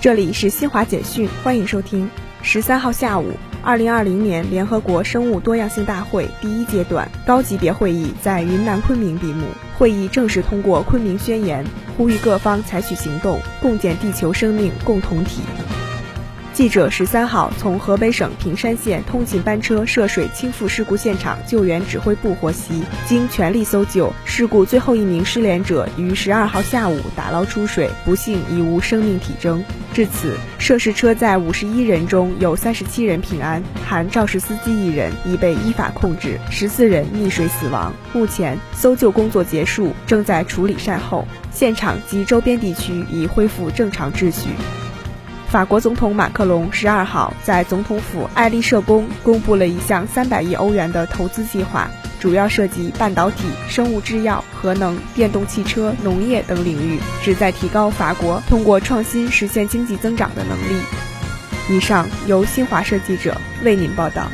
这里是新华简讯，欢迎收听。十三号下午，二零二零年联合国生物多样性大会第一阶段高级别会议在云南昆明闭幕。会议正式通过《昆明宣言》，呼吁各方采取行动，共建地球生命共同体。记者十三号从河北省平山县通勤班车涉水倾覆事故现场救援指挥部获悉，经全力搜救，事故最后一名失联者于十二号下午打捞出水，不幸已无生命体征。至此，涉事车载五十一人中有三十七人平安，含肇事司机一人已被依法控制，十四人溺水死亡。目前搜救工作结束，正在处理善后，现场及周边地区已恢复正常秩序。法国总统马克龙十二号在总统府爱丽舍宫公布了一项三百亿欧元的投资计划，主要涉及半导体、生物制药、核能、电动汽车、农业等领域，旨在提高法国通过创新实现经济增长的能力。以上由新华社记者为您报道。